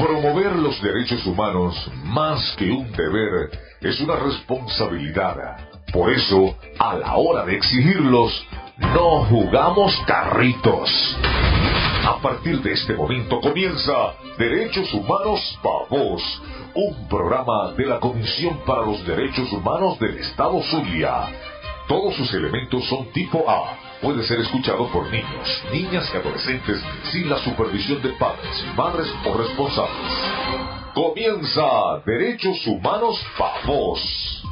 Promover los derechos humanos, más que un deber, es una responsabilidad. Por eso, a la hora de exigirlos, no jugamos carritos. A partir de este momento comienza Derechos Humanos Pavos, un programa de la Comisión para los Derechos Humanos del Estado Zulia. Todos sus elementos son tipo A. Puede ser escuchado por niños, niñas y adolescentes sin la supervisión de padres, madres o responsables. Comienza Derechos Humanos Pavos.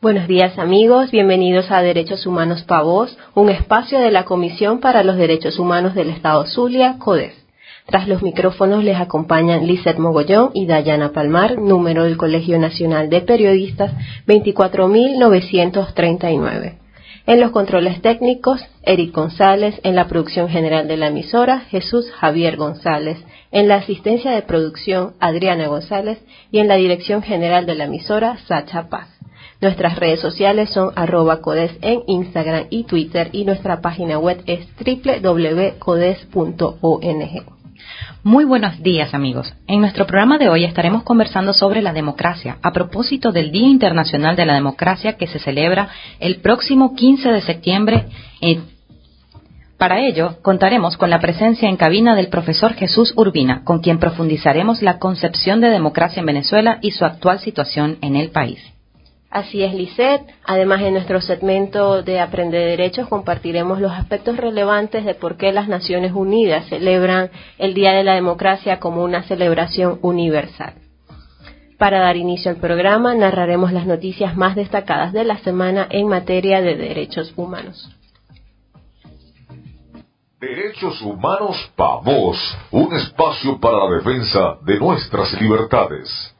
Buenos días amigos, bienvenidos a Derechos Humanos Pavos, un espacio de la Comisión para los Derechos Humanos del Estado Zulia, CODES. Tras los micrófonos les acompañan Lizeth Mogollón y Dayana Palmar, número del Colegio Nacional de Periodistas 24939. En los controles técnicos, Eric González, en la producción general de la emisora, Jesús Javier González, en la asistencia de producción, Adriana González, y en la dirección general de la emisora, Sacha Paz. Nuestras redes sociales son arroba codes en Instagram y Twitter y nuestra página web es www.codes.ong. Muy buenos días amigos. En nuestro programa de hoy estaremos conversando sobre la democracia a propósito del Día Internacional de la Democracia que se celebra el próximo 15 de septiembre. Para ello, contaremos con la presencia en cabina del profesor Jesús Urbina, con quien profundizaremos la concepción de democracia en Venezuela y su actual situación en el país. Así es, Lisset. Además, en nuestro segmento de Aprender Derechos compartiremos los aspectos relevantes de por qué las Naciones Unidas celebran el Día de la Democracia como una celebración universal. Para dar inicio al programa, narraremos las noticias más destacadas de la semana en materia de derechos humanos. Derechos Humanos Pavos, un espacio para la defensa de nuestras libertades.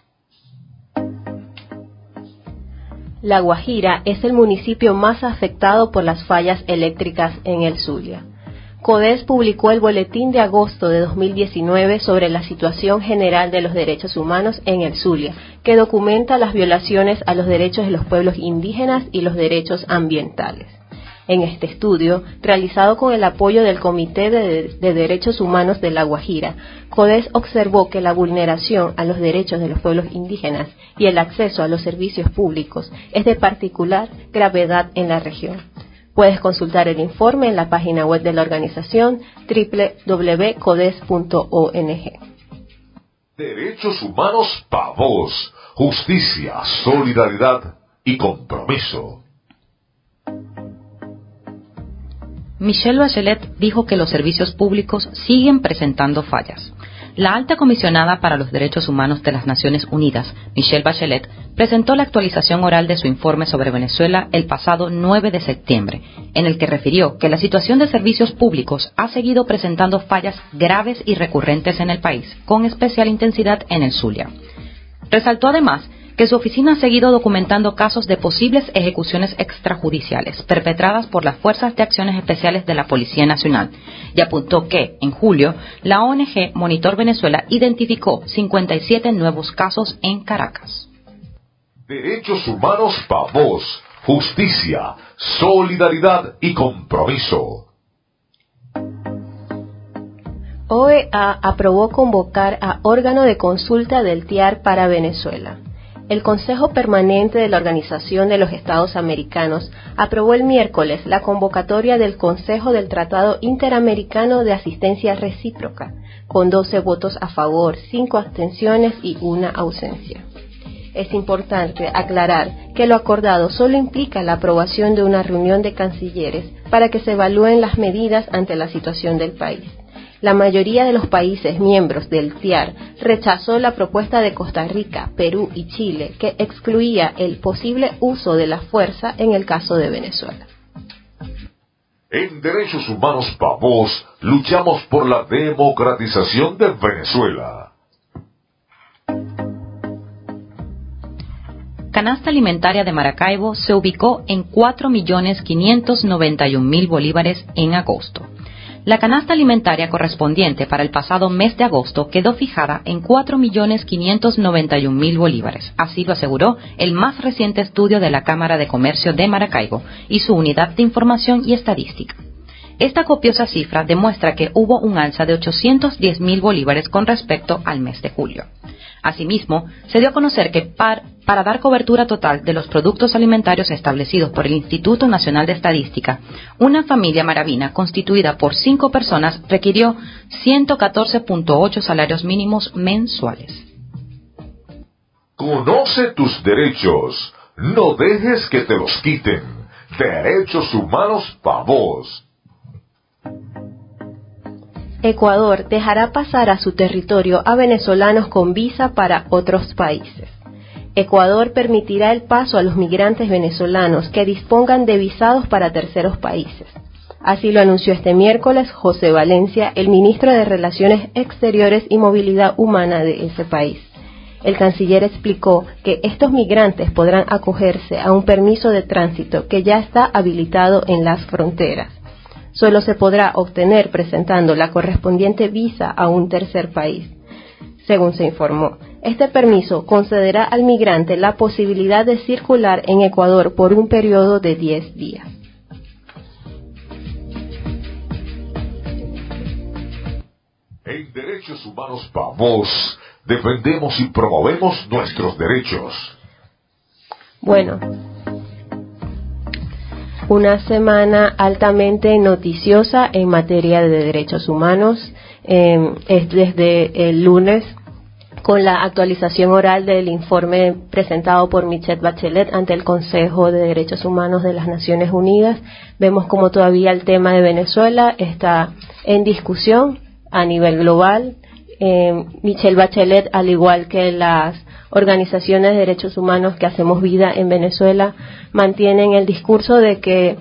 La Guajira es el municipio más afectado por las fallas eléctricas en el Zulia. CODES publicó el boletín de agosto de 2019 sobre la situación general de los derechos humanos en el Zulia, que documenta las violaciones a los derechos de los pueblos indígenas y los derechos ambientales. En este estudio, realizado con el apoyo del Comité de, Derechos Humanos de La Guajira, CODES observó que la vulneración a los derechos de los pueblos indígenas y el acceso a los servicios públicos es de particular gravedad en la región. Puedes consultar el informe en la página web de la organización www.codes.ong. Derechos humanos pavos, justicia, solidaridad y compromiso. Michelle Bachelet dijo que los servicios públicos siguen presentando fallas. La alta comisionada para los derechos humanos de las Naciones Unidas, Michelle Bachelet, presentó la actualización oral de su informe sobre Venezuela el pasado 9 de septiembre, en el que refirió que la situación de servicios públicos ha seguido presentando fallas graves y recurrentes en el país, con especial intensidad en el Zulia. Resaltó además que su oficina ha seguido documentando casos de posibles ejecuciones extrajudiciales perpetradas por las Fuerzas de Acciones Especiales de la Policía Nacional y apuntó que, en julio, la ONG Monitor Venezuela identificó 57 nuevos casos en Caracas. Derechos humanos para vos, justicia, solidaridad y compromiso. OEA aprobó convocar a órgano de consulta del TIAR para Venezuela. El Consejo Permanente de la Organización de los Estados Americanos aprobó el miércoles la convocatoria del Consejo del Tratado Interamericano de Asistencia Recíproca, con 12 votos a favor, 5 abstenciones y una ausencia. Es importante aclarar que lo acordado solo implica la aprobación de una reunión de cancilleres para que se evalúen las medidas ante la situación del país la mayoría de los países miembros del TIAR rechazó la propuesta de Costa Rica, Perú y Chile que excluía el posible uso de la fuerza en el caso de Venezuela. En Derechos Humanos Pavos luchamos por la democratización de Venezuela. Canasta alimentaria de Maracaibo se ubicó en 4.591.000 bolívares en agosto La canasta alimentaria correspondiente para el pasado mes de agosto quedó fijada en 4.591.000 bolívares. Así lo aseguró el más reciente estudio de la Cámara de Comercio de Maracaibo y su unidad de información y estadística. Esta copiosa cifra demuestra que hubo un alza de 810.000 bolívares con respecto al mes de julio. Asimismo, se dio a conocer que para dar cobertura total de los productos alimentarios establecidos por el Instituto Nacional de Estadística, una familia maravina constituida por cinco personas requirió 114.8 salarios mínimos mensuales. Conoce tus derechos. No dejes que te los quiten. Derechos humanos para vos. Ecuador dejará pasar a su territorio a venezolanos con visa para otros países. Ecuador permitirá el paso a los migrantes venezolanos que dispongan de visados para terceros países. Así lo anunció este miércoles José Valencia, el ministro de Relaciones Exteriores y Movilidad Humana de ese país. El canciller explicó que estos migrantes podrán acogerse a un permiso de tránsito que ya está habilitado en las fronteras solo se podrá obtener presentando la correspondiente visa a un tercer país. Según se informó, este permiso concederá al migrante la posibilidad de circular en Ecuador por un periodo de 10 días. En Derechos Humanos Vamos, defendemos y promovemos nuestros derechos. Bueno, una semana altamente noticiosa en materia de derechos humanos. Em, es desde el lunes con la actualización oral del informe presentado por Michelle Bachelet ante el Consejo de Derechos Humanos de las Naciones Unidas. Vemos como todavía el tema de Venezuela está en discusión a nivel global. Eh, Michelle Bachelet, al igual que las organizaciones de derechos humanos que hacemos vida en Venezuela mantienen el discurso de que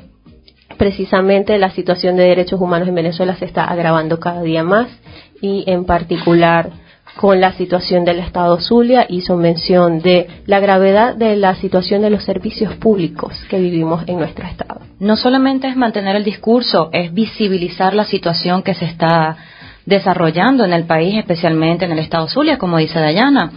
precisamente la situación de derechos humanos en Venezuela se está agravando cada día más y en particular con la situación del Estado Zulia hizo mención de la gravedad de la situación de los servicios públicos que vivimos en nuestro Estado. No solamente es mantener el discurso, es visibilizar la situación que se está desarrollando en el país, especialmente en el estado Zulia, como dice Dayana.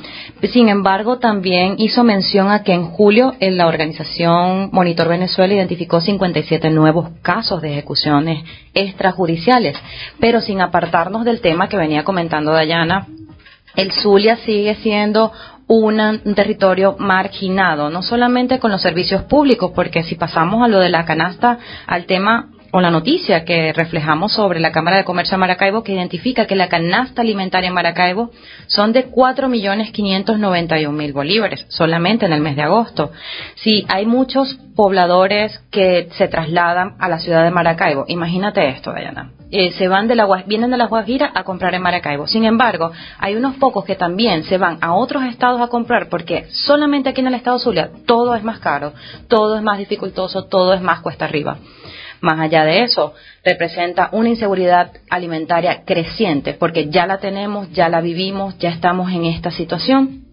Sin embargo, también hizo mención a que en julio la organización Monitor Venezuela identificó 57 nuevos casos de ejecuciones extrajudiciales, pero sin apartarnos del tema que venía comentando Dayana, el Zulia sigue siendo un territorio marginado, no solamente con los servicios públicos, porque si pasamos a lo de la canasta, al tema o la noticia que reflejamos sobre la Cámara de Comercio de Maracaibo que identifica que la canasta alimentaria en Maracaibo son de 4.591.000 bolívares solamente en el mes de agosto. Sí, hay muchos pobladores que se trasladan a la ciudad de Maracaibo. Imagínate esto, Dayana. Eh, se van de la, vienen de la Guajira a comprar en Maracaibo. Sin embargo, hay unos pocos que también se van a otros estados a comprar porque solamente aquí en el estado Zulia todo es más caro, todo es más dificultoso, todo es más cuesta arriba. Más allá de eso, representa una inseguridad alimentaria creciente, porque ya la tenemos, ya la vivimos, ya estamos en esta situación,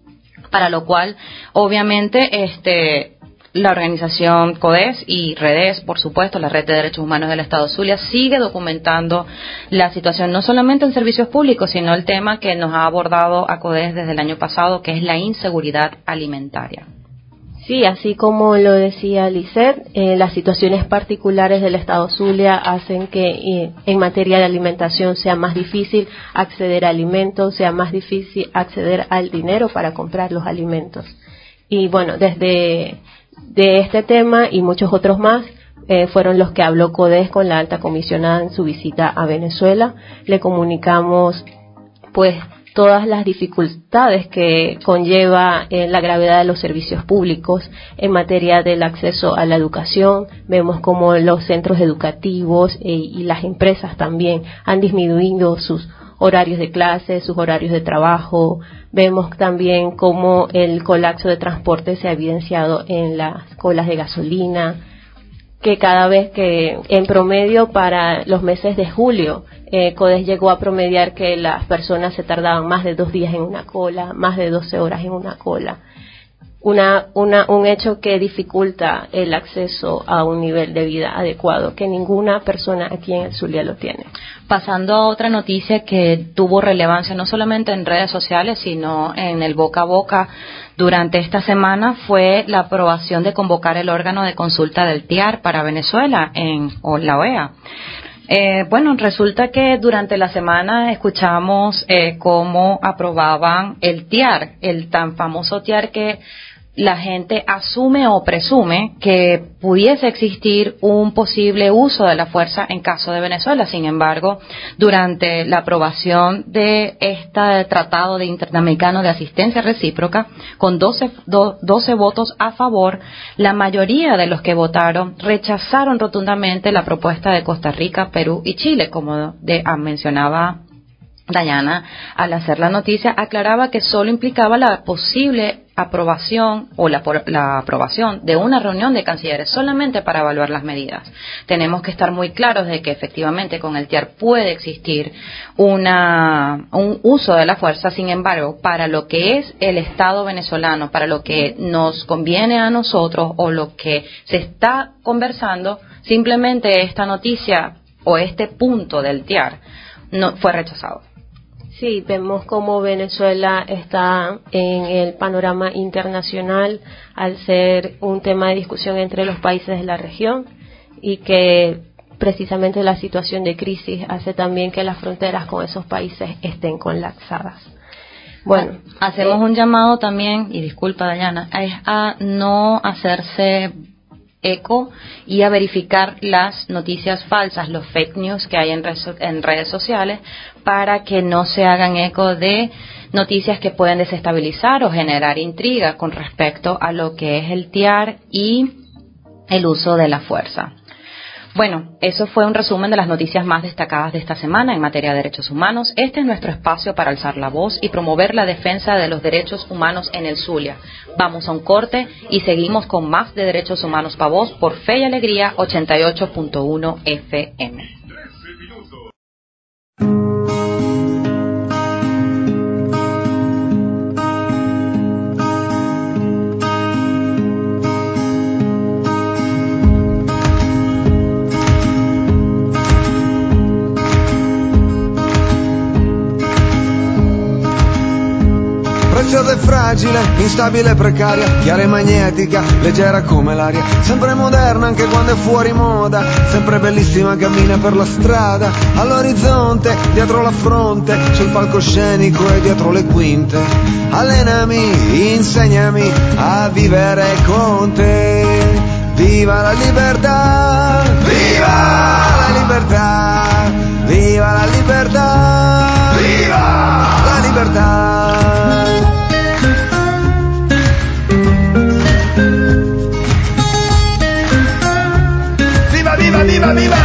para lo cual, obviamente, este, la organización CODES y REDES, por supuesto, la Red de Derechos Humanos del Estado Zulia, sigue documentando la situación no solamente en servicios públicos, sino el tema que nos ha abordado a CODES desde el año pasado, que es la inseguridad alimentaria. Sí, así como lo decía Lisset, eh, las situaciones particulares del Estado Zulia hacen que eh, en materia de alimentación sea más difícil acceder a alimentos, sea más difícil acceder al dinero para comprar los alimentos. Y bueno, desde de este tema y muchos otros más, eh, fueron los que habló CODES con la alta comisionada en su visita a Venezuela. Le comunicamos pues todas las dificultades que conlleva eh, la gravedad de los servicios públicos en materia del acceso a la educación. Vemos como los centros educativos eh, y las empresas también han disminuido sus horarios de clase, sus horarios de trabajo. Vemos también cómo el colapso de transporte se ha evidenciado en las colas de gasolina, que cada vez que en promedio para los meses de julio eh, CODES llegó a promediar que las personas se tardaban más de dos días en una cola, más de 12 horas en una cola. una, una, un hecho que dificulta el acceso a un nivel de vida adecuado, que ninguna persona aquí en el Zulia lo tiene. Pasando a otra noticia que tuvo relevancia no solamente en redes sociales, sino en el boca a boca durante esta semana fue la aprobación de convocar el órgano de consulta del TIAR para Venezuela en la OEA. Eh, bueno, resulta que durante la semana escuchamos eh, cómo aprobaban el TIAR, el tan famoso TIAR que la gente asume o presume que pudiese existir un posible uso de la fuerza en caso de Venezuela. Sin embargo, durante la aprobación de este Tratado de Interamericano de Asistencia Recíproca, con 12, 12 votos a favor, la mayoría de los que votaron rechazaron rotundamente la propuesta de Costa Rica, Perú y Chile, como de, ah, mencionaba Dayana, al hacer la noticia, aclaraba que solo implicaba la posible aprobación o la, aprobación de una reunión de cancilleres solamente para evaluar las medidas. Tenemos que estar muy claros de que efectivamente con el TIAR puede existir una, un uso de la fuerza, sin embargo, para lo que es el Estado venezolano, para lo que nos conviene a nosotros o lo que se está conversando, simplemente esta noticia o este punto del TIAR no fue rechazado. Sí, vemos cómo Venezuela está en el panorama internacional al ser un tema de discusión entre los países de la región y que precisamente la situación de crisis hace también que las fronteras con esos países estén colapsadas. Bueno, hacemos un llamado también, y disculpa Dayana, es a no hacerse eco y a verificar las noticias falsas, los fake news que hay en, en redes sociales para que no se hagan eco de noticias que pueden desestabilizar o generar intriga con respecto a lo que es el TIAR y el uso de la fuerza. Bueno, eso fue un resumen de las noticias más destacadas de esta semana en materia de derechos humanos. Este es nuestro espacio para alzar la voz y promover la defensa de los derechos humanos en el Zulia. Vamos a un corte y seguimos con más de Derechos Humanos para Voz por Fe y Alegría 88.1 FM. Preziosa e fragile, instabile e precaria, chiara e magnetica, leggera come l'aria, sempre moderna anche quando è fuori moda, sempre bellissima cammina per la strada, all'orizzonte, dietro la fronte, sul palcoscenico e dietro le quinte. Allenami, insegnami a vivere con te. Viva la libertà! Viva la libertà! Viva la libertà! Viva la libertà! Viva, viva!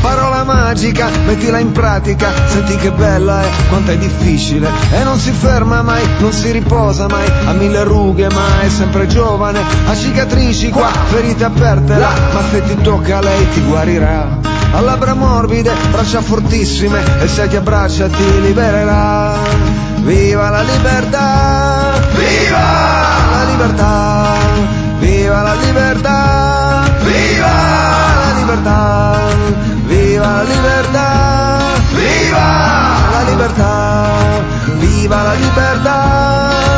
Parola magica, mettila in pratica, senti che bella è, quanto è difficile. E non si ferma mai, non si riposa mai, ha mille rughe ma è sempre giovane, ha cicatrici qua, ferite aperte là, ma se ti tocca lei ti guarirà. Ha labbra morbide, braccia fortissime, e se ti abbraccia ti libererà. Viva la libertà! Viva la libertà! Viva la libertà! Viva! libertà, viva la libertà, viva la libertà, viva la libertà,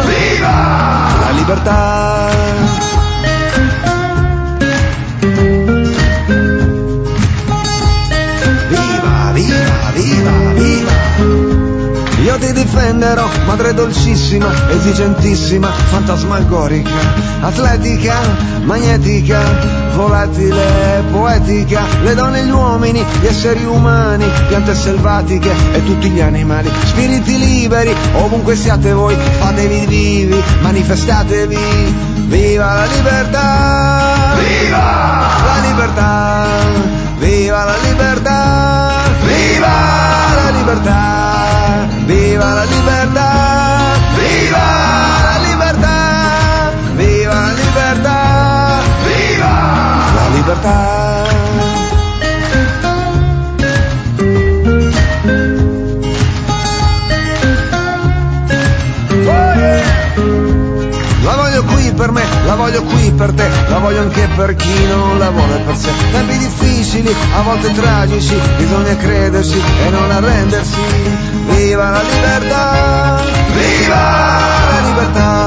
viva la libertà. Io ti difenderò, madre dolcissima, esigentissima, fantasmagorica, atletica, magnetica, volatile, poetica, le donne e gli uomini, gli esseri umani, piante selvatiche e tutti gli animali, spiriti liberi, ovunque siate voi, fatevi vivi, manifestatevi, viva la libertà! Viva la libertà! Viva la libertà! Viva la libertà! Viva la libertà! La voglio qui per te, la voglio anche per chi non la vuole per sé. Tempi difficili, a volte tragici, bisogna credersi e non arrendersi. Viva la libertà! Viva la libertà!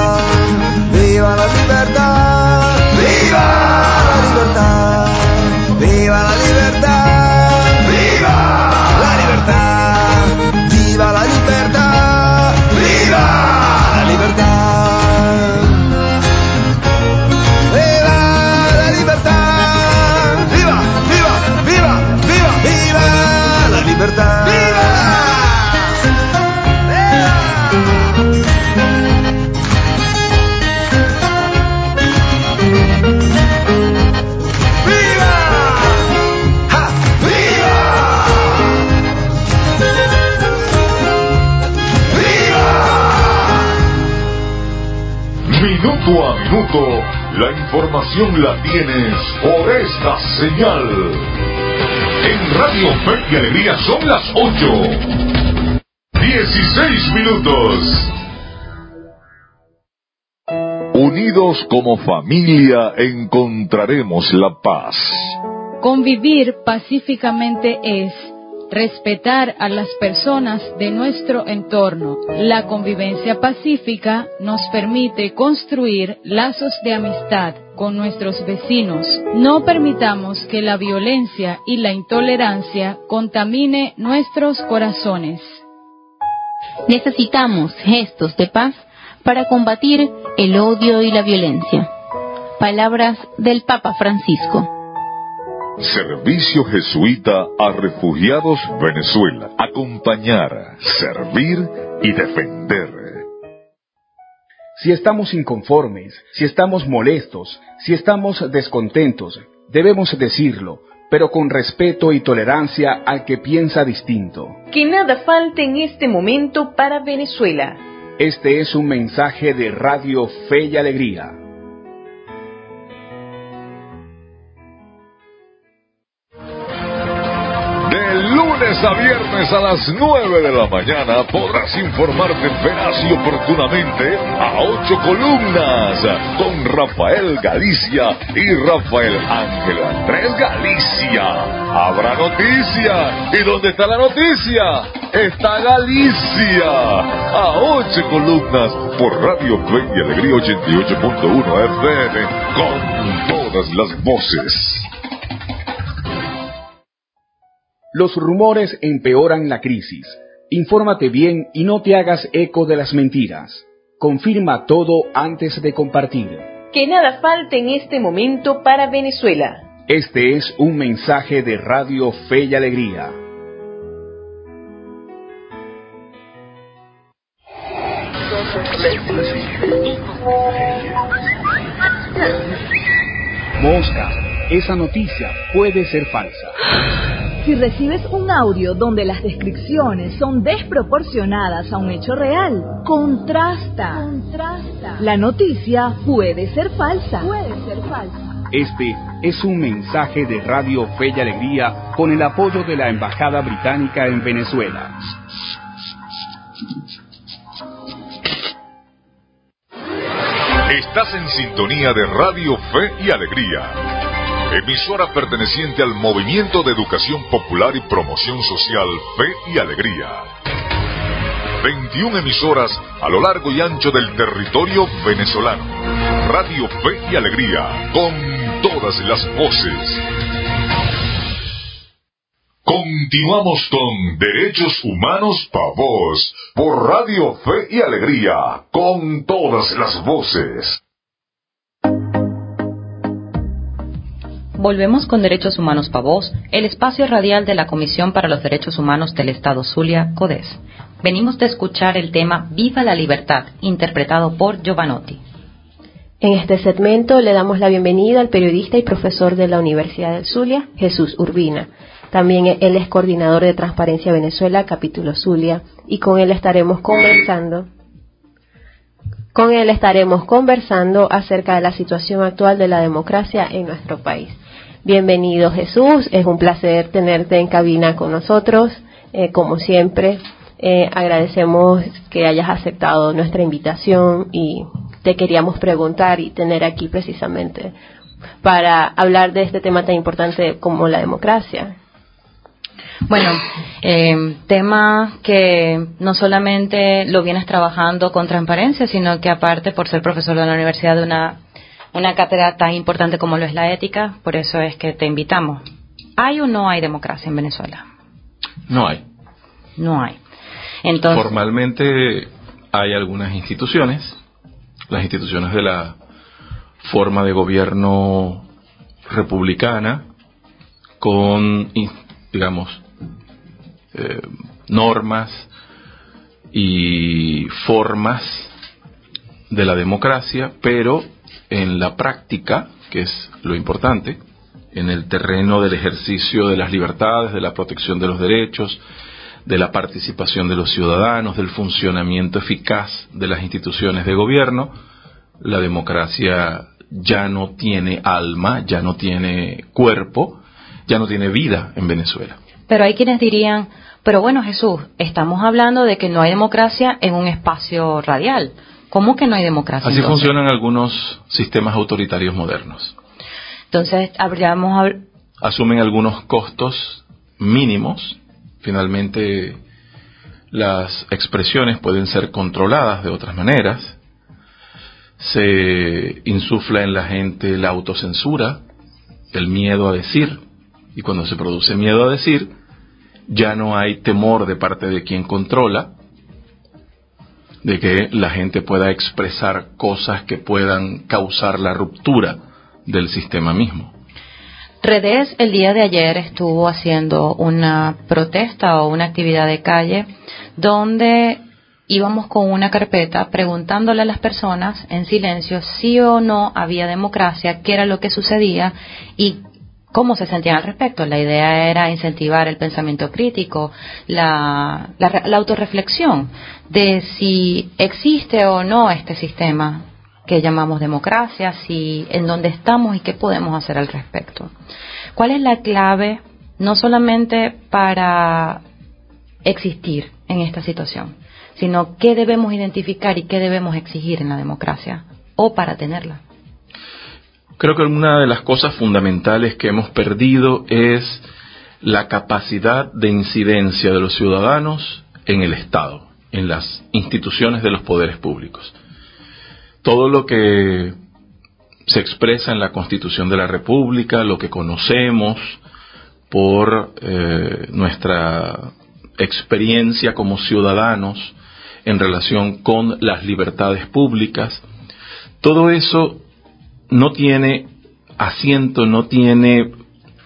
La información la tienes por esta señal. En Radio Fe y Alegría son las 8. 16 minutos. Unidos como familia encontraremos la paz. Convivir pacíficamente es respetar a las personas de nuestro entorno. La convivencia pacífica nos permite construir lazos de amistad con nuestros vecinos. No permitamos que la violencia y la intolerancia contamine nuestros corazones. Necesitamos gestos de paz para combatir el odio y la violencia. Palabras del Papa Francisco. Servicio Jesuita a Refugiados Venezuela. Acompañar, servir y defender. Si estamos inconformes, si estamos molestos, si estamos descontentos, debemos decirlo, pero con respeto y tolerancia al que piensa distinto. Que nada falte en este momento para Venezuela. Este es un mensaje de Radio Fe y Alegría. Lunes a viernes a las 9 de la mañana podrás informarte veraz y oportunamente a ocho columnas con Rafael Galicia y Rafael Ángel Andrés Galicia. Habrá noticia. ¿Y dónde está la noticia? Está Galicia. A ocho columnas por Radio Fe y Alegría 88.1 FM con todas las voces. Los rumores empeoran la crisis. Infórmate bien y no te hagas eco de las mentiras. Confirma todo antes de compartir. Que nada falte en este momento para Venezuela. Este es un mensaje de Radio Fe y Alegría. Mosca, esa noticia puede ser falsa. Si recibes un audio donde las descripciones son desproporcionadas a un hecho real, contrasta. Contrasta. La noticia puede ser falsa. Puede ser falsa. Este es un mensaje de Radio Fe y Alegría con el apoyo de la Embajada Británica en Venezuela. Estás en sintonía de Radio Fe y Alegría, emisora perteneciente al Movimiento de Educación Popular y Promoción Social Fe y Alegría. 21 emisoras a lo largo y ancho del territorio venezolano. Radio Fe y Alegría, con todas las voces. Continuamos con Derechos Humanos para Vos, por Radio Fe y Alegría, con todas las voces. Volvemos con Derechos Humanos para Vos, el espacio radial de la Comisión para los Derechos Humanos del Estado Zulia, CODES. Venimos de escuchar el tema Viva la Libertad, interpretado por Giovanotti. En este segmento le damos la bienvenida al periodista y profesor de la Universidad del Zulia, Jesús Urbina. También él es coordinador de Transparencia Venezuela, capítulo Zulia, y con él estaremos conversando. Con él estaremos conversando acerca de la situación actual de la democracia en nuestro país. Bienvenido Jesús, es un placer tenerte en cabina con nosotros, eh, como siempre. Eh, agradecemos que hayas aceptado nuestra invitación y te queríamos preguntar y tener aquí precisamente para hablar de este tema tan importante como la democracia? Bueno, eh, tema que no solamente lo vienes trabajando con transparencia, sino que aparte por ser profesor de la universidad de una, una cátedra tan importante como lo es la ética, por eso es que te invitamos. ¿Hay o no hay democracia en Venezuela? No hay. No hay. Entonces, Formalmente hay algunas instituciones, las instituciones de la forma de gobierno republicana, con, digamos, eh, normas y formas de la democracia, pero en la práctica, que es lo importante, en el terreno del ejercicio de las libertades, de la protección de los derechos, de la participación de los ciudadanos, del funcionamiento eficaz de las instituciones de gobierno, la democracia ya no tiene alma, ya no tiene cuerpo, ya no tiene vida en Venezuela. Pero hay quienes dirían, pero bueno Jesús, estamos hablando de que no hay democracia en un espacio radial. ¿Cómo que no hay democracia? Así entonces? funcionan algunos sistemas autoritarios modernos. Entonces, habríamos hab- Asumen algunos costos mínimos. Finalmente, las expresiones pueden ser controladas de otras maneras. Se insufla en la gente la autocensura, el miedo a decir. Y cuando se produce miedo a decir, ya no hay temor de parte de quien controla de que la gente pueda expresar cosas que puedan causar la ruptura del sistema mismo. Redes el día de ayer estuvo haciendo una protesta o una actividad de calle donde íbamos con una carpeta preguntándole a las personas en silencio si o no había democracia, qué era lo que sucedía y cómo se sentían al respecto. La idea era incentivar el pensamiento crítico, la, la, la autorreflexión de si existe o no este sistema que llamamos democracia, si en dónde estamos y qué podemos hacer al respecto. ¿Cuál es la clave no solamente para existir en esta situación, sino qué debemos identificar y qué debemos exigir en la democracia o para tenerla? Creo que una de las cosas fundamentales que hemos perdido es la capacidad de incidencia de los ciudadanos en el Estado, en las instituciones de los poderes públicos. Todo lo que se expresa en la Constitución de la República, lo que conocemos por eh, nuestra experiencia como ciudadanos en relación con las libertades públicas, todo eso no tiene asiento, no tiene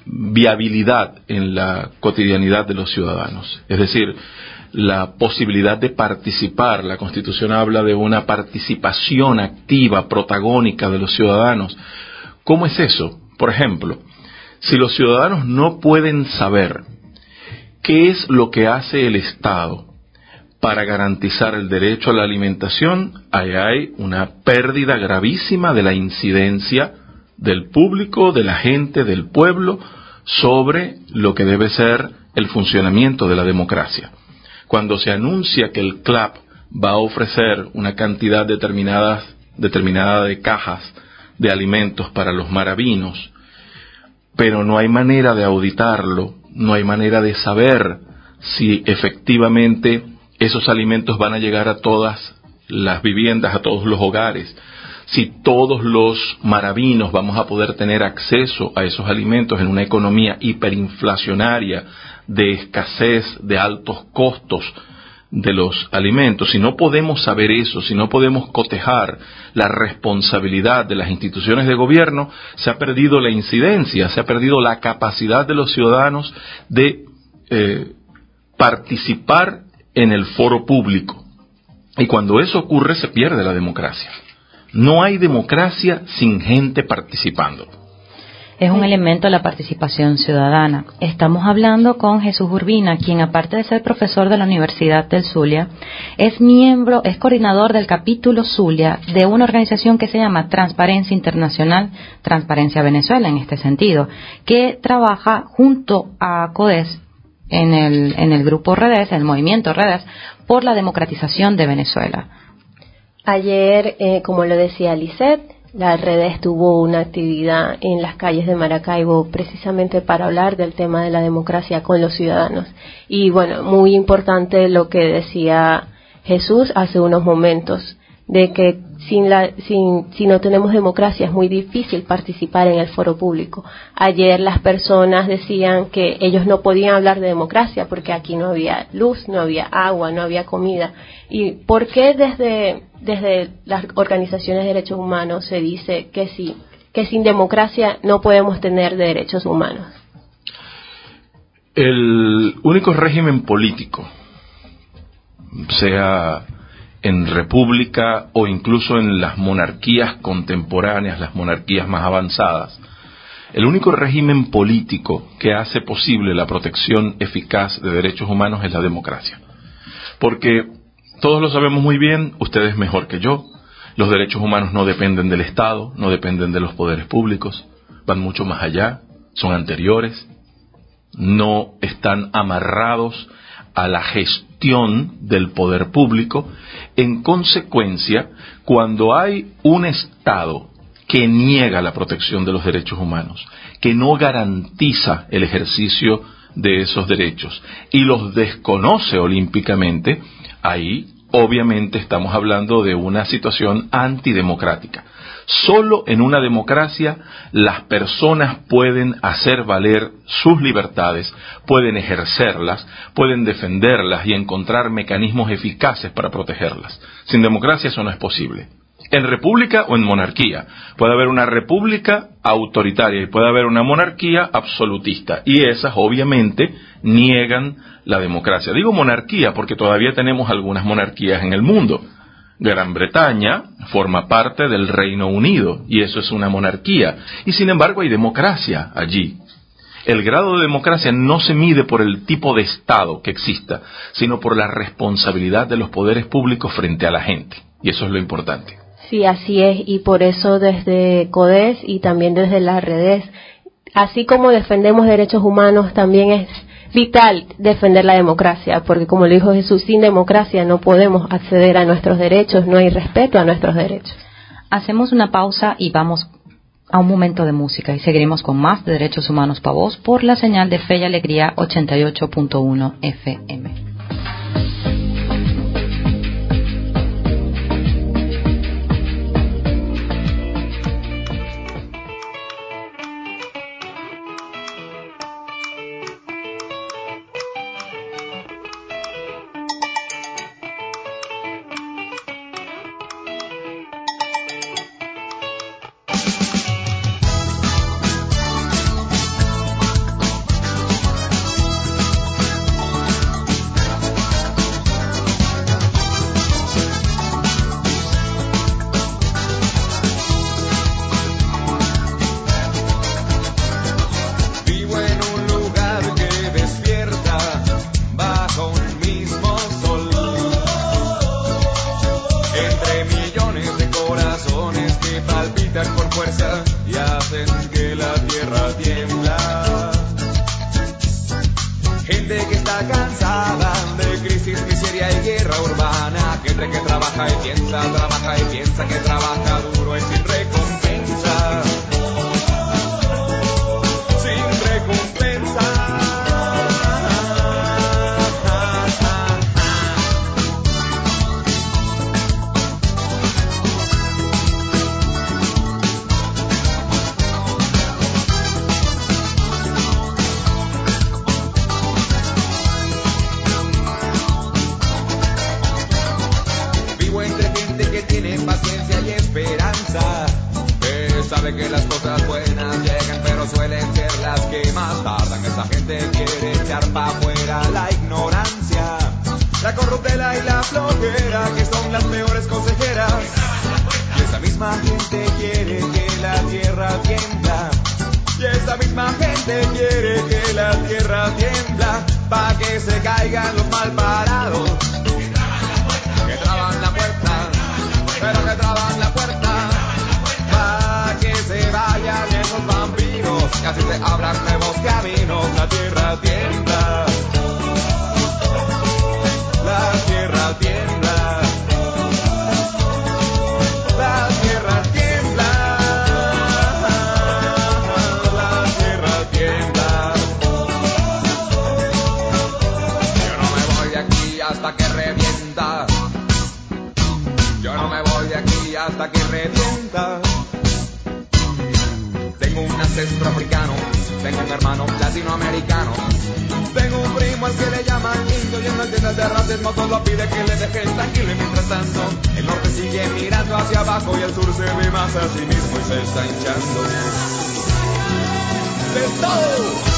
viabilidad en la cotidianidad de los ciudadanos. Es decir, la posibilidad de participar, la Constitución habla de una participación activa, protagónica de los ciudadanos. ¿Cómo es eso? Por ejemplo, si los ciudadanos no pueden saber qué es lo que hace el Estado para garantizar el derecho a la alimentación, ahí hay una pérdida gravísima de la incidencia del público, de la gente, del pueblo, sobre lo que debe ser el funcionamiento de la democracia. Cuando se anuncia que el CLAP va a ofrecer una cantidad determinada, determinada de cajas de alimentos para los maravinos, pero no hay manera de auditarlo, no hay manera de saber si efectivamente esos alimentos van a llegar a todas las viviendas, a todos los hogares, si todos los maravinos vamos a poder tener acceso a esos alimentos en una economía hiperinflacionaria de escasez, de altos costos de los alimentos. Si no podemos saber eso, si no podemos cotejar la responsabilidad de las instituciones de gobierno, se ha perdido la incidencia, se ha perdido la capacidad de los ciudadanos de eh, participar en el foro público. Y cuando eso ocurre se pierde la democracia. No hay democracia sin gente participando. Es un elemento de la participación ciudadana. Estamos hablando con Jesús Urbina, quien aparte de ser profesor de la Universidad del Zulia, es miembro, es coordinador del capítulo Zulia de una organización que se llama Transparencia Internacional, Transparencia Venezuela en este sentido, que trabaja junto a CODES en el, en el grupo Redes, el movimiento Redes, por la democratización de Venezuela. Ayer, eh, como lo decía Lisette, la red tuvo una actividad en las calles de Maracaibo precisamente para hablar del tema de la democracia con los ciudadanos. Y bueno, muy importante lo que decía Jesús hace unos momentos de que sin la, sin, si no tenemos democracia es muy difícil participar en el foro público. Ayer las personas decían que ellos no podían hablar de democracia porque aquí no había luz, no había agua, no había comida. ¿Y por qué desde, desde las organizaciones de derechos humanos se dice que sí, que sin democracia no podemos tener derechos humanos? El único régimen político, sea en república o incluso en las monarquías contemporáneas, las monarquías más avanzadas, el único régimen político que hace posible la protección eficaz de derechos humanos es la democracia. Porque todos lo sabemos muy bien, ustedes mejor que yo, los derechos humanos no dependen del Estado, no dependen de los poderes públicos, van mucho más allá, son anteriores, no están amarrados a la gestión del poder público. En consecuencia, cuando hay un Estado que niega la protección de los derechos humanos, que no garantiza el ejercicio de esos derechos y los desconoce olímpicamente, ahí obviamente estamos hablando de una situación antidemocrática. Solo en una democracia las personas pueden hacer valer sus libertades, pueden ejercerlas, pueden defenderlas y encontrar mecanismos eficaces para protegerlas. Sin democracia eso no es posible. En república o en monarquía. Puede haber una república autoritaria y puede haber una monarquía absolutista. Y esas obviamente niegan la democracia. Digo monarquía porque todavía tenemos algunas monarquías en el mundo. Gran Bretaña forma parte del Reino Unido y eso es una monarquía. Y sin embargo hay democracia allí. El grado de democracia no se mide por el tipo de Estado que exista, sino por la responsabilidad de los poderes públicos frente a la gente. Y eso es lo importante. Sí, así es. Y por eso desde CODES y también desde las redes, así como defendemos derechos humanos, también es vital defender la democracia, porque como lo dijo Jesús, sin democracia no podemos acceder a nuestros derechos, no hay respeto a nuestros derechos. Hacemos una pausa y vamos a un momento de música y seguiremos con más de Derechos Humanos para vos por la señal de Fe y Alegría 88.1 FM. urbana, gente que trabaja y piensa, trabaja y piensa, que trabaja duro y piensa. ¡De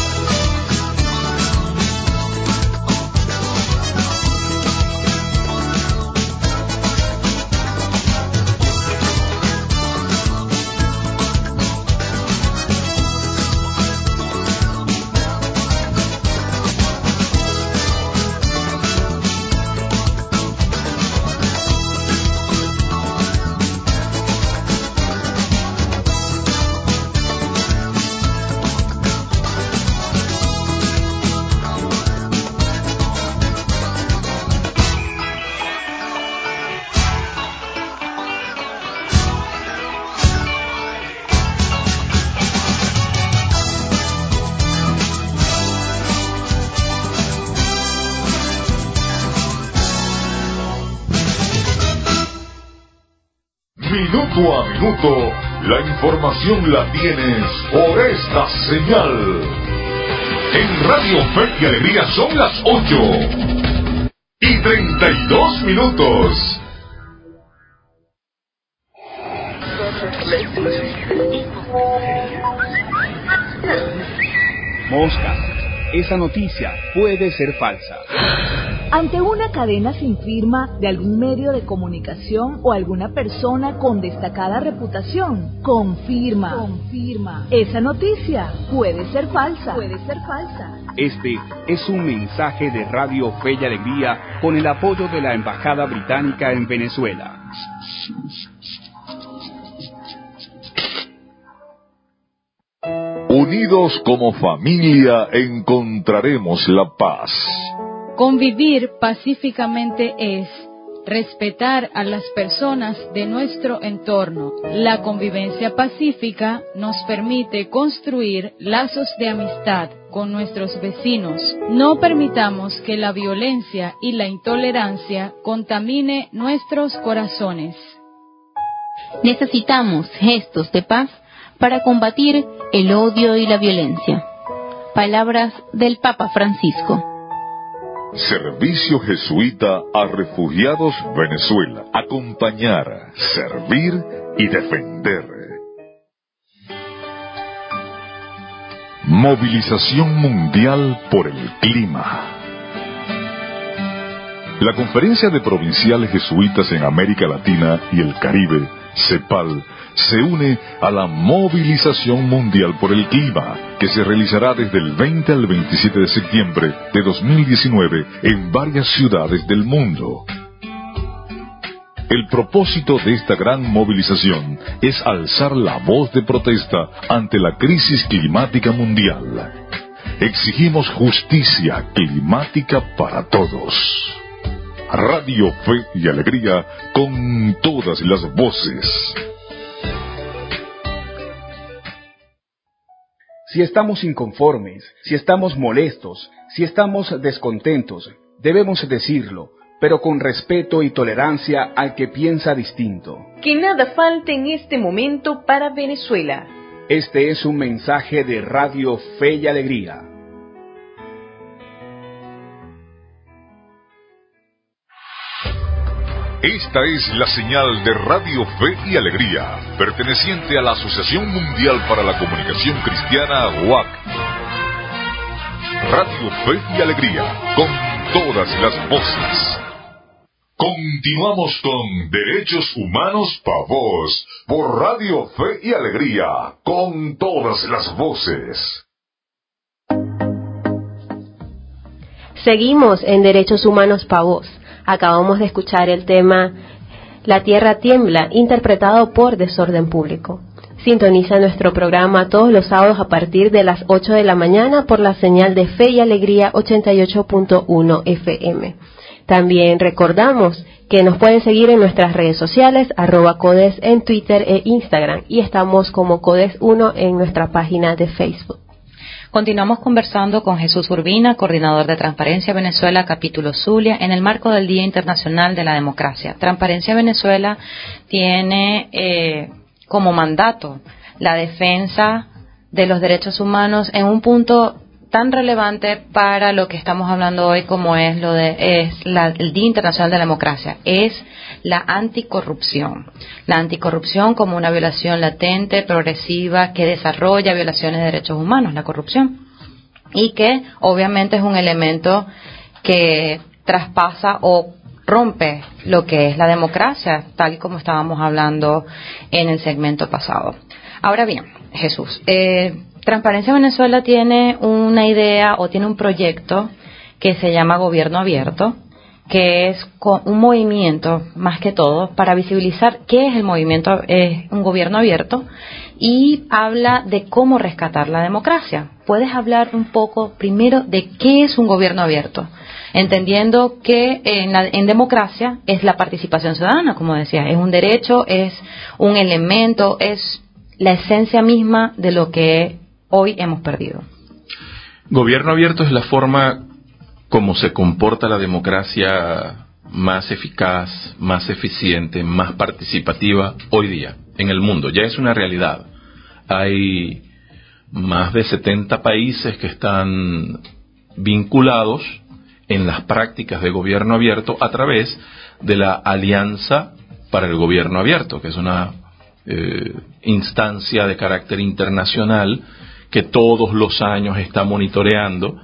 La información la tienes por esta señal. En Radio Fe y Alegría son las 8 y 32 minutos. Mosca, esa noticia puede ser falsa. Ante una cadena sin firma de algún medio de comunicación o alguna persona con destacada reputación, confirma, confirma. Esa noticia puede ser falsa, puede ser falsa. Este es un mensaje de Radio Fe y Alegría con el apoyo de la Embajada Británica en Venezuela. Unidos como familia encontraremos la paz. Convivir pacíficamente es respetar a las personas de nuestro entorno. La convivencia pacífica nos permite construir lazos de amistad con nuestros vecinos. No permitamos que la violencia y la intolerancia contamine nuestros corazones. Necesitamos gestos de paz para combatir el odio y la violencia. Palabras del Papa Francisco. Servicio Jesuita a Refugiados Venezuela. Acompañar, servir y defender. Movilización Mundial por el Clima. La Conferencia de Provinciales Jesuitas en América Latina y el Caribe, CEPAL, se une a la movilización mundial por el clima, que se realizará desde el 20 al 27 de septiembre de 2019 en varias ciudades del mundo. El propósito de esta gran movilización es alzar la voz de protesta ante la crisis climática mundial. Exigimos justicia climática para todos. Radio Fe y Alegría con todas las voces. Si estamos inconformes, si estamos molestos, si estamos descontentos, debemos decirlo, pero con respeto y tolerancia al que piensa distinto. Que nada falte en este momento para Venezuela. Este es un mensaje de Radio Fe y Alegría. Esta es la señal de Radio Fe y Alegría, perteneciente a la Asociación Mundial para la Comunicación Cristiana, WAC. Radio Fe y Alegría, con todas las voces. Continuamos con Derechos Humanos para Vos, por Radio Fe y Alegría, con todas las voces. Seguimos en Derechos Humanos para Vos. Acabamos de escuchar el tema La Tierra Tiembla, interpretado por Desorden Público. Sintoniza nuestro programa todos los sábados a partir de las 8 de la mañana por la señal de Fe y Alegría 88.1 FM. También recordamos que nos pueden seguir en nuestras redes sociales, arroba codes en Twitter e Instagram, y estamos como codes1 en nuestra página de Facebook. Continuamos conversando con Jesús Urbina, coordinador de Transparencia Venezuela, capítulo Zulia, en el marco del Día Internacional de la Democracia. Transparencia Venezuela tiene eh, como mandato la defensa de los derechos humanos en un punto tan relevante para lo que estamos hablando hoy como es lo de es el Día Internacional de la Democracia es la anticorrupción. La anticorrupción como una violación latente progresiva que desarrolla violaciones de derechos humanos la corrupción. Y que obviamente es un elemento que traspasa o rompe lo que es la democracia tal y como estábamos hablando en el segmento pasado. Ahora bien Jesús eh, Transparencia Venezuela tiene una idea o tiene un proyecto que se llama Gobierno Abierto, que es un movimiento, más que todo, para visibilizar qué es el movimiento, es un gobierno abierto, y habla de cómo rescatar la democracia. ¿Puedes hablar un poco primero de qué es un gobierno abierto? Entendiendo que en, en democracia es la participación ciudadana, como decía, es un derecho, es un elemento, es la esencia misma de lo que hoy hemos perdido. Gobierno abierto es la forma como se comporta la democracia más eficaz, más eficiente, más participativa hoy día en el mundo. Ya es una realidad. Hay más de 70 países que están vinculados en las prácticas de gobierno abierto a través de la Alianza para el Gobierno Abierto, que es una eh, instancia de carácter internacional que todos los años está monitoreando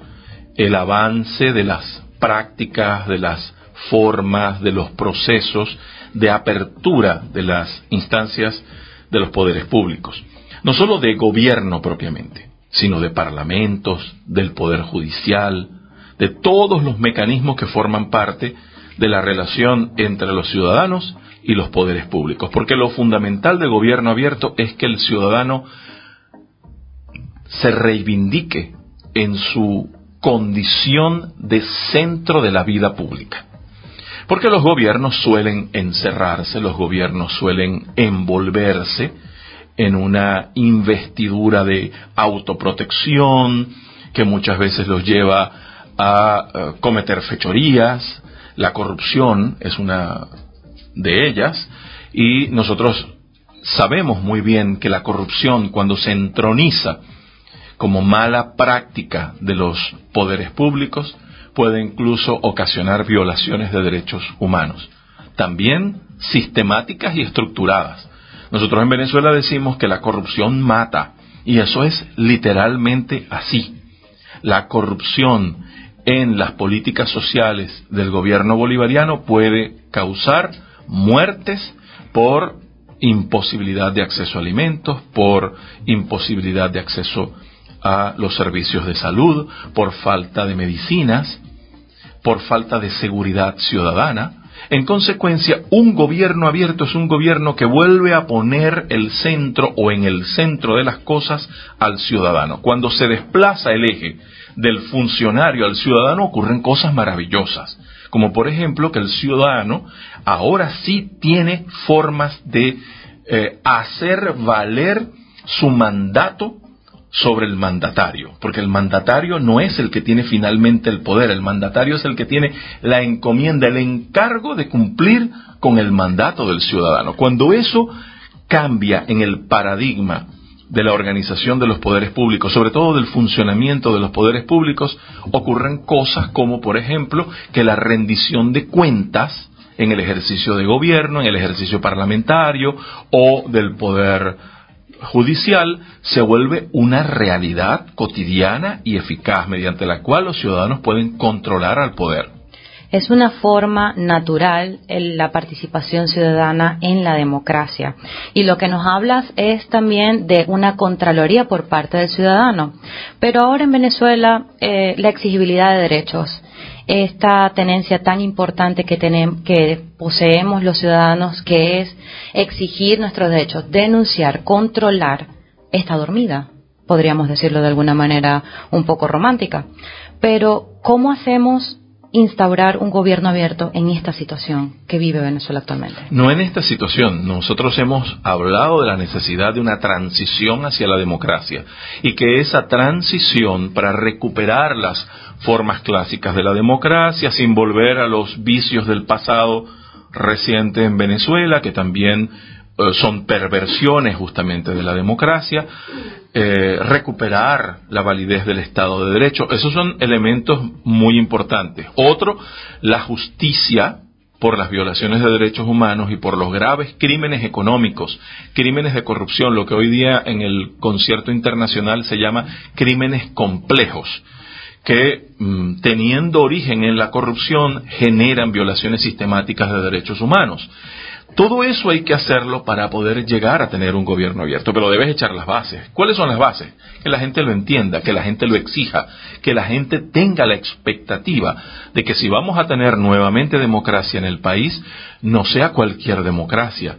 el avance de las prácticas, de las formas, de los procesos de apertura de las instancias de los poderes públicos. No solo de gobierno propiamente, sino de parlamentos, del poder judicial, de todos los mecanismos que forman parte de la relación entre los ciudadanos y los poderes públicos. Porque lo fundamental del gobierno abierto es que el ciudadano se reivindique en su condición de centro de la vida pública. Porque los gobiernos suelen encerrarse, los gobiernos suelen envolverse en una investidura de autoprotección que muchas veces los lleva a eh, cometer fechorías, la corrupción es una de ellas y nosotros sabemos muy bien que la corrupción cuando se entroniza como mala práctica de los poderes públicos puede incluso ocasionar violaciones de derechos humanos, también sistemáticas y estructuradas. Nosotros en Venezuela decimos que la corrupción mata, y eso es literalmente así. La corrupción en las políticas sociales del gobierno bolivariano puede causar muertes por imposibilidad de acceso a alimentos, por imposibilidad de acceso a los servicios de salud, por falta de medicinas, por falta de seguridad ciudadana. En consecuencia, un gobierno abierto es un gobierno que vuelve a poner el centro o en el centro de las cosas al ciudadano. Cuando se desplaza el eje del funcionario al ciudadano ocurren cosas maravillosas, como por ejemplo que el ciudadano ahora sí tiene formas de eh, hacer valer su mandato sobre el mandatario, porque el mandatario no es el que tiene finalmente el poder, el mandatario es el que tiene la encomienda, el encargo de cumplir con el mandato del ciudadano. Cuando eso cambia en el paradigma de la organización de los poderes públicos, sobre todo del funcionamiento de los poderes públicos, ocurren cosas como, por ejemplo, que la rendición de cuentas en el ejercicio de gobierno, en el ejercicio parlamentario o del poder judicial se vuelve una realidad cotidiana y eficaz mediante la cual los ciudadanos pueden controlar al poder. Es una forma natural la participación ciudadana en la democracia. Y lo que nos hablas es también de una contraloría por parte del ciudadano. Pero ahora en Venezuela, eh, la exigibilidad de derechos esta tenencia tan importante que, tenemos, que poseemos los ciudadanos, que es exigir nuestros derechos, denunciar, controlar, está dormida, podríamos decirlo de alguna manera un poco romántica. Pero, ¿cómo hacemos instaurar un gobierno abierto en esta situación que vive Venezuela actualmente? No en esta situación. Nosotros hemos hablado de la necesidad de una transición hacia la democracia y que esa transición para recuperar las formas clásicas de la democracia sin volver a los vicios del pasado reciente en Venezuela que también son perversiones justamente de la democracia, eh, recuperar la validez del Estado de Derecho. Esos son elementos muy importantes. Otro, la justicia por las violaciones de derechos humanos y por los graves crímenes económicos, crímenes de corrupción, lo que hoy día en el concierto internacional se llama crímenes complejos que mm, teniendo origen en la corrupción generan violaciones sistemáticas de derechos humanos. Todo eso hay que hacerlo para poder llegar a tener un gobierno abierto, pero debes echar las bases. ¿Cuáles son las bases? Que la gente lo entienda, que la gente lo exija, que la gente tenga la expectativa de que si vamos a tener nuevamente democracia en el país, no sea cualquier democracia,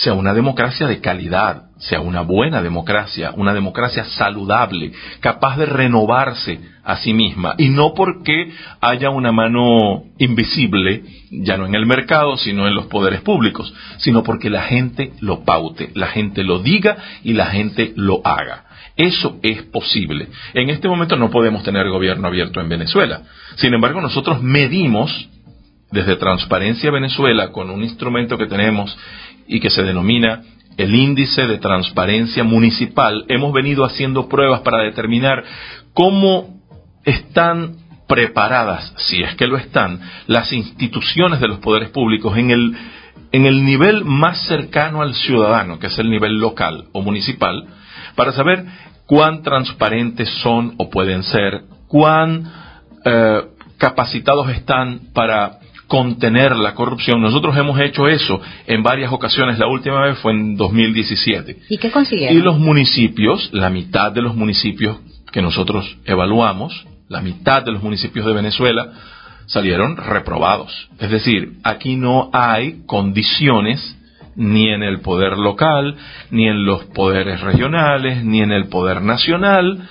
sea una democracia de calidad, sea una buena democracia, una democracia saludable, capaz de renovarse a sí misma, y no porque haya una mano invisible, ya no en el mercado, sino en los poderes públicos, sino porque la gente lo paute, la gente lo diga y la gente lo haga. Eso es posible. En este momento no podemos tener gobierno abierto en Venezuela. Sin embargo, nosotros medimos desde Transparencia Venezuela con un instrumento que tenemos y que se denomina el índice de transparencia municipal, hemos venido haciendo pruebas para determinar cómo están preparadas, si es que lo están, las instituciones de los poderes públicos en el, en el nivel más cercano al ciudadano, que es el nivel local o municipal, para saber cuán transparentes son o pueden ser, cuán eh, capacitados están para contener la corrupción. Nosotros hemos hecho eso en varias ocasiones. La última vez fue en 2017. ¿Y qué consiguieron? Y los municipios, la mitad de los municipios que nosotros evaluamos, la mitad de los municipios de Venezuela, salieron reprobados. Es decir, aquí no hay condiciones ni en el poder local, ni en los poderes regionales, ni en el poder nacional,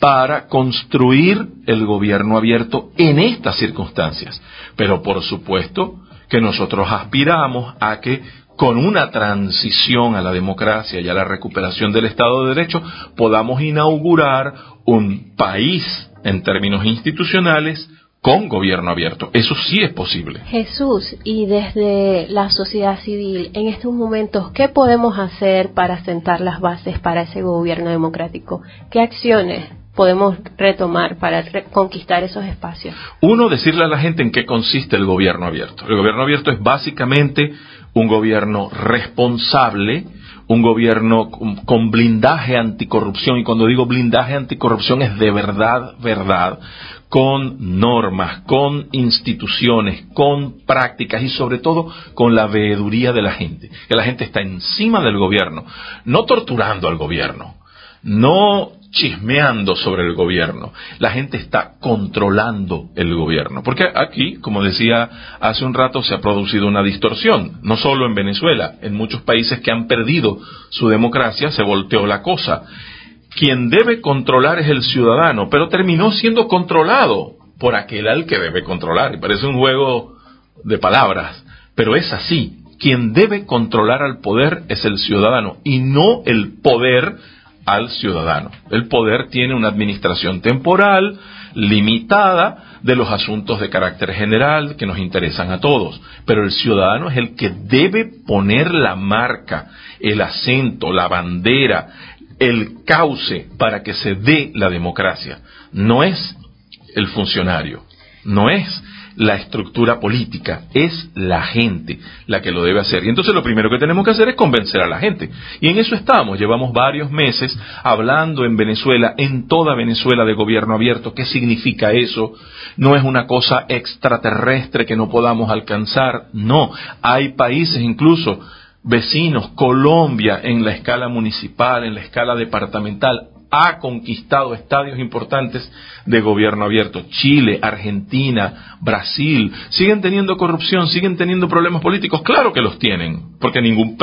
para construir el gobierno abierto en estas circunstancias. Pero por supuesto que nosotros aspiramos a que con una transición a la democracia y a la recuperación del Estado de Derecho podamos inaugurar un país en términos institucionales con gobierno abierto. Eso sí es posible. Jesús, y desde la sociedad civil, en estos momentos, ¿qué podemos hacer para sentar las bases para ese gobierno democrático? ¿Qué acciones podemos retomar para conquistar esos espacios? Uno, decirle a la gente en qué consiste el gobierno abierto. El gobierno abierto es básicamente un gobierno responsable, un gobierno con blindaje anticorrupción, y cuando digo blindaje anticorrupción es de verdad, verdad, con normas, con instituciones, con prácticas y sobre todo con la veeduría de la gente, que la gente está encima del gobierno, no torturando al gobierno, no chismeando sobre el gobierno. La gente está controlando el gobierno. Porque aquí, como decía hace un rato, se ha producido una distorsión. No solo en Venezuela, en muchos países que han perdido su democracia se volteó la cosa. Quien debe controlar es el ciudadano, pero terminó siendo controlado por aquel al que debe controlar. Y parece un juego de palabras, pero es así. Quien debe controlar al poder es el ciudadano y no el poder al ciudadano. El poder tiene una administración temporal, limitada, de los asuntos de carácter general que nos interesan a todos. Pero el ciudadano es el que debe poner la marca, el acento, la bandera, el cauce para que se dé la democracia. No es el funcionario, no es la estructura política, es la gente la que lo debe hacer. Y entonces lo primero que tenemos que hacer es convencer a la gente. Y en eso estamos, llevamos varios meses hablando en Venezuela, en toda Venezuela de gobierno abierto, qué significa eso. No es una cosa extraterrestre que no podamos alcanzar, no, hay países incluso vecinos, Colombia en la escala municipal, en la escala departamental, ha conquistado estadios importantes de gobierno abierto. Chile, Argentina, Brasil, siguen teniendo corrupción, siguen teniendo problemas políticos. Claro que los tienen, porque ningún,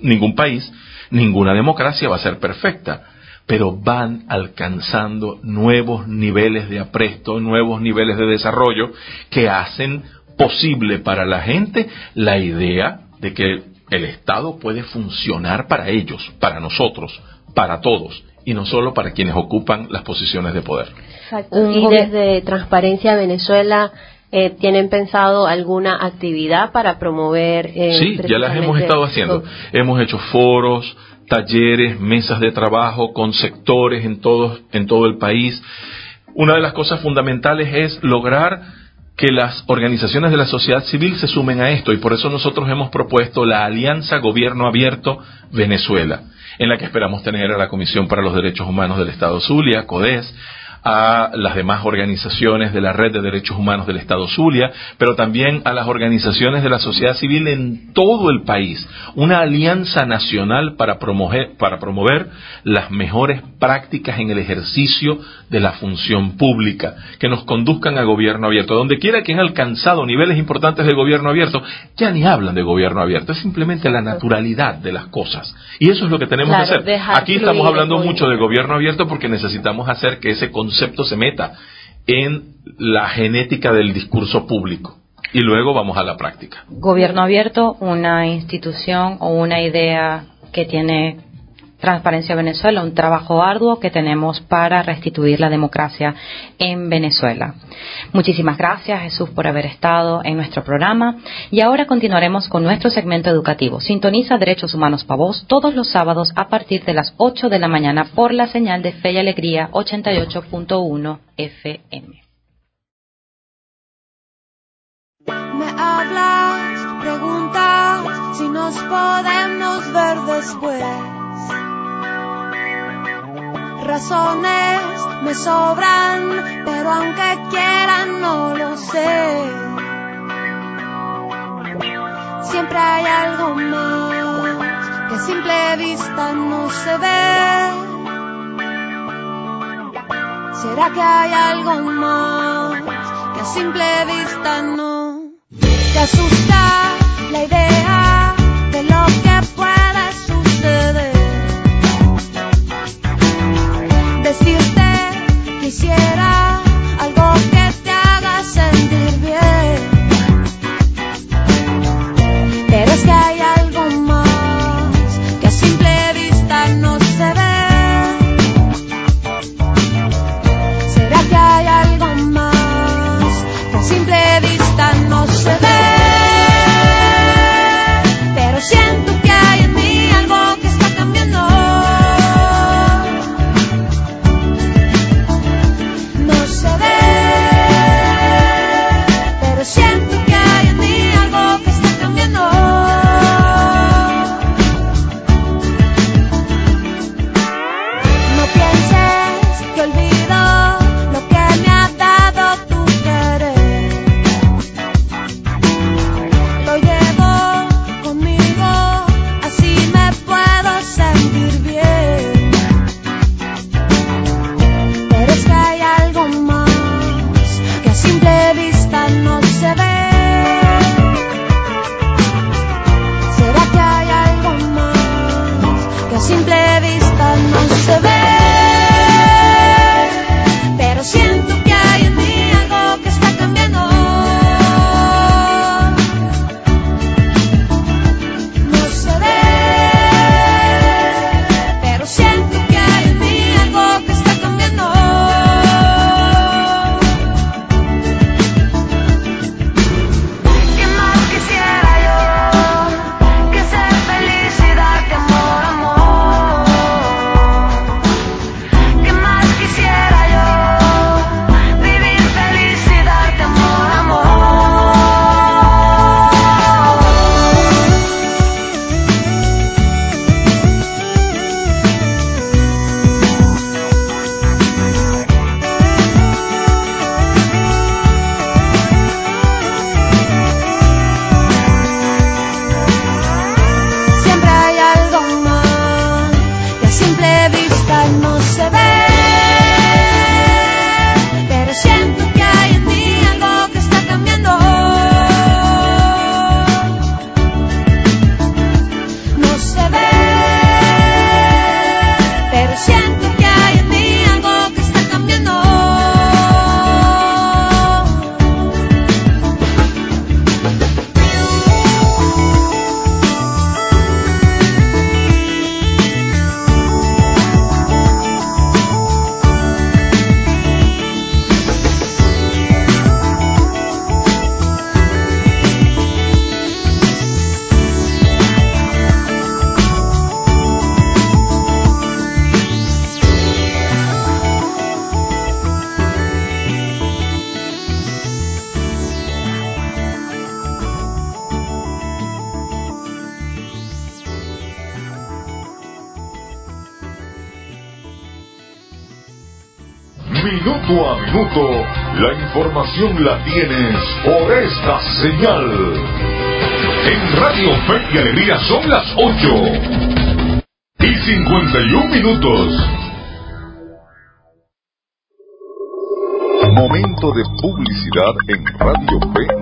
ningún país, ninguna democracia va a ser perfecta. Pero van alcanzando nuevos niveles de apresto, nuevos niveles de desarrollo que hacen posible para la gente la idea de que el Estado puede funcionar para ellos, para nosotros, para todos y no solo para quienes ocupan las posiciones de poder. Y desde Transparencia Venezuela eh, ¿tienen pensado alguna actividad para promover? Eh, sí, ya las hemos estado haciendo. Hemos hecho foros, talleres, mesas de trabajo con sectores en, en todo el país. Una de las cosas fundamentales es lograr que las organizaciones de la sociedad civil se sumen a esto y por eso nosotros hemos propuesto la Alianza Gobierno Abierto Venezuela, en la que esperamos tener a la Comisión para los Derechos Humanos del Estado Zulia, CODES, a las demás organizaciones de la Red de Derechos Humanos del Estado Zulia, pero también a las organizaciones de la sociedad civil en todo el país. Una alianza nacional para promover, para promover las mejores prácticas en el ejercicio de la función pública, que nos conduzcan a gobierno abierto. Donde quiera que han alcanzado niveles importantes de gobierno abierto, ya ni hablan de gobierno abierto, es simplemente la naturalidad de las cosas. Y eso es lo que tenemos que hacer. Aquí estamos hablando mucho de gobierno abierto porque necesitamos hacer que ese concepto se meta en la genética del discurso público. Y luego vamos a la práctica. Gobierno abierto, una institución o una idea que tiene Transparencia Venezuela, un trabajo arduo que tenemos para restituir la democracia en Venezuela. Muchísimas gracias Jesús por haber estado en nuestro programa y ahora continuaremos con nuestro segmento educativo. Sintoniza Derechos Humanos Pavos todos los sábados a partir de las 8 de la mañana por la señal de Fe y Alegría 88.1 FM. Razones me sobran, pero aunque quieran no lo sé. Siempre hay algo más que a simple vista no se ve. ¿Será que hay algo más que a simple vista no? Te asusta la idea de lo que la tienes por esta señal. En Radio Fe y Alegría son las 8 y 51 minutos. Momento de publicidad en Radio Fe.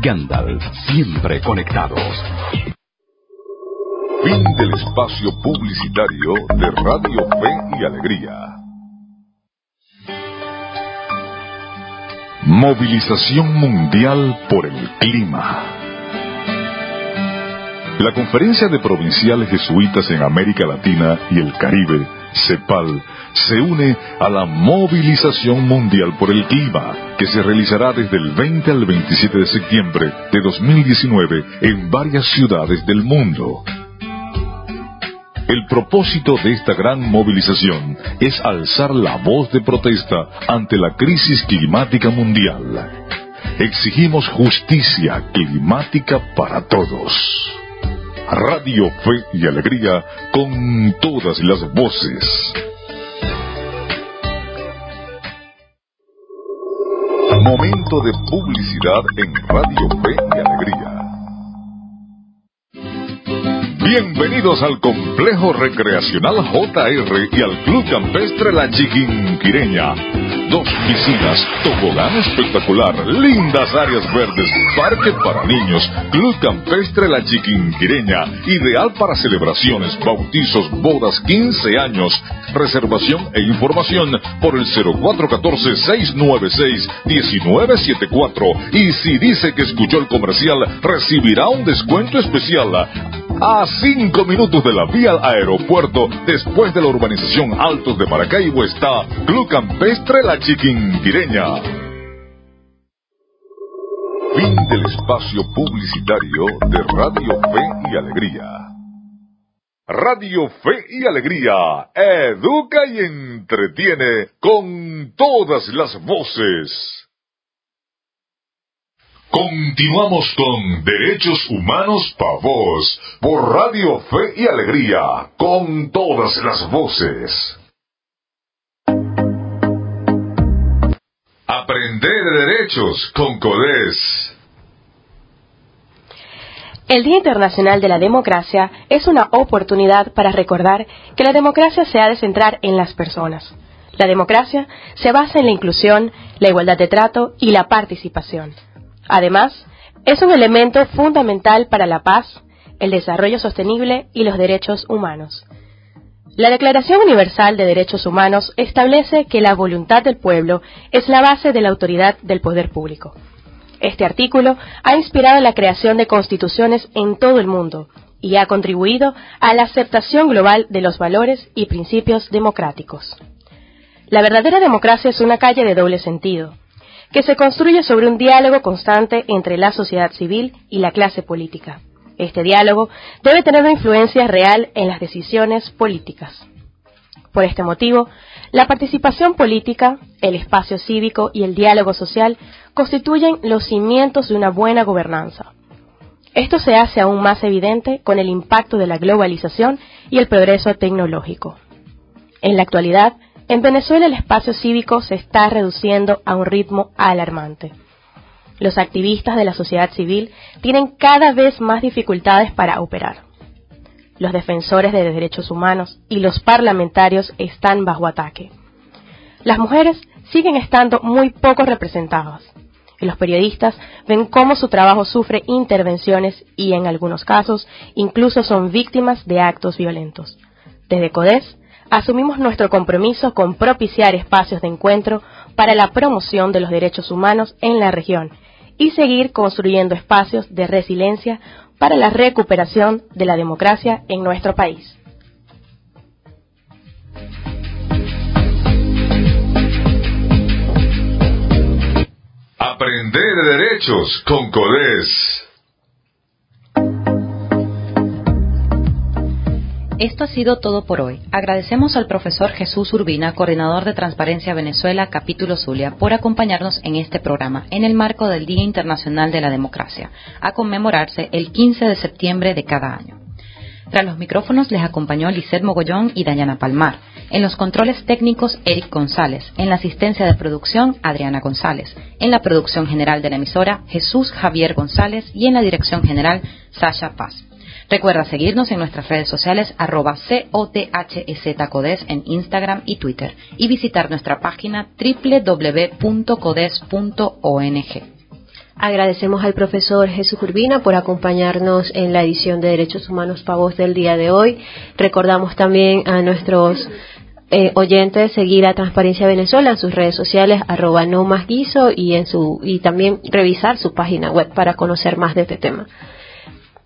Gandalf, siempre conectados. Fin del espacio publicitario de Radio Fe y Alegría. Movilización mundial por el clima. La Conferencia de Provinciales Jesuitas en América Latina y el Caribe, CEPAL, se une a la movilización mundial por el clima, que se realizará desde el 20 al 27 de septiembre de 2019 en varias ciudades del mundo. El propósito de esta gran movilización es alzar la voz de protesta ante la crisis climática mundial. Exigimos justicia climática para todos. Radio Fe y Alegría con todas las voces. Momento de publicidad en Radio Fe y Alegría. Bienvenidos al Complejo Recreacional JR y al Club Campestre La Chiquinquireña. Dos piscinas, tobogán espectacular, lindas áreas verdes, parque para niños, Club Campestre La Chiquinquireña, ideal para celebraciones, bautizos, bodas, 15 años. Reservación e información por el 0414-696-1974. Y si dice que escuchó el comercial, recibirá un descuento especial. Cinco minutos de la vía al aeropuerto, después de la urbanización Altos de Maracaibo, está Club Campestre La Chiquindireña. Fin del espacio publicitario de Radio Fe y Alegría. Radio Fe y Alegría educa y entretiene con todas las voces. Continuamos con Derechos Humanos Pa' Voz por Radio Fe y Alegría con todas las voces. Aprender de derechos con CODES. El Día Internacional de la Democracia es una oportunidad para recordar que la democracia se ha de centrar en las personas. La democracia se basa en la inclusión, la igualdad de trato y la participación. Además, es un elemento fundamental para la paz, el desarrollo sostenible y los derechos humanos. La Declaración Universal de Derechos Humanos establece que la voluntad del pueblo es la base de la autoridad del poder público. Este artículo ha inspirado la creación de constituciones en todo el mundo y ha contribuido a la aceptación global de los valores y principios democráticos. La verdadera democracia es una calle de doble sentido, que se construye sobre un diálogo constante entre la sociedad civil y la clase política. Este diálogo debe tener una influencia real en las decisiones políticas. Por este motivo, la participación política, el espacio cívico y el diálogo social constituyen los cimientos de una buena gobernanza. Esto se hace aún más evidente con el impacto de la globalización y el progreso tecnológico. En la actualidad, en Venezuela el espacio cívico se está reduciendo a un ritmo alarmante. Los activistas de la sociedad civil tienen cada vez más dificultades para operar. Los defensores de derechos humanos y los parlamentarios están bajo ataque. Las mujeres siguen estando muy poco representadas. Y los periodistas ven cómo su trabajo sufre intervenciones y en algunos casos incluso son víctimas de actos violentos. Desde CODES asumimos nuestro compromiso con propiciar espacios de encuentro para la promoción de los derechos humanos en la región y seguir construyendo espacios de resiliencia para la recuperación de la democracia en nuestro país. Aprender derechos con CODES. Esto ha sido todo por hoy. Agradecemos al profesor Jesús Urbina, coordinador de Transparencia Venezuela, capítulo Zulia, por acompañarnos en este programa en el marco del Día Internacional de la Democracia, a conmemorarse el 15 de septiembre de cada año. Tras los micrófonos les acompañó Lisette Mogollón y Dayana Palmar. En los controles técnicos, Eric González. En la asistencia de producción, Adriana González. En la producción general de la emisora, Jesús Javier González. Y en la dirección general, Sasha Paz. Recuerda seguirnos en nuestras redes sociales arroba COTHSCODES en Instagram y Twitter y visitar nuestra página www.codes.ong. Agradecemos al profesor Jesús Urbina por acompañarnos en la edición de Derechos Humanos Pavos del día de hoy. Recordamos también a nuestros eh, oyentes seguir a Transparencia Venezuela en sus redes sociales arroba no más guiso y en su y también revisar su página web para conocer más de este tema.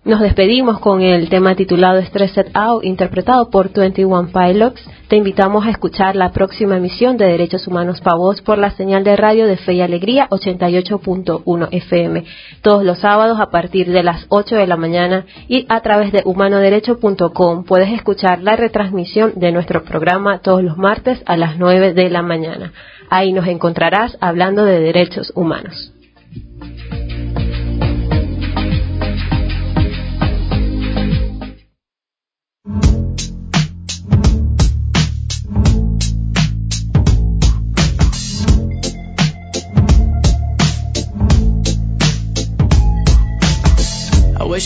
Nos despedimos con el tema titulado Stressed Out, interpretado por 21 Pilots. Te invitamos a escuchar la próxima emisión de Derechos Humanos para Voz por la señal de radio de Fe y Alegría 88.1 FM, todos los sábados a partir de las 8 de la mañana y a través de humanoderecho.com puedes escuchar la retransmisión de nuestro programa todos los martes a las 9 de la mañana. Ahí nos encontrarás hablando de derechos humanos.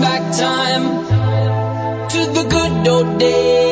back time to the good old days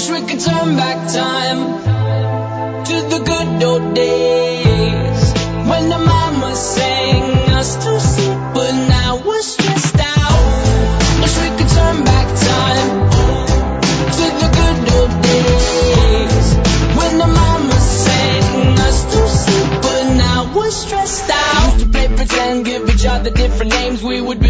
Wish we could turn back time to the good old days when the mama sang us to sleep, but now we're stressed out. Wish we could turn back time to the good old days when the mama sang us to sleep, but now we're stressed out. Used to play pretend, give each other different names. We would a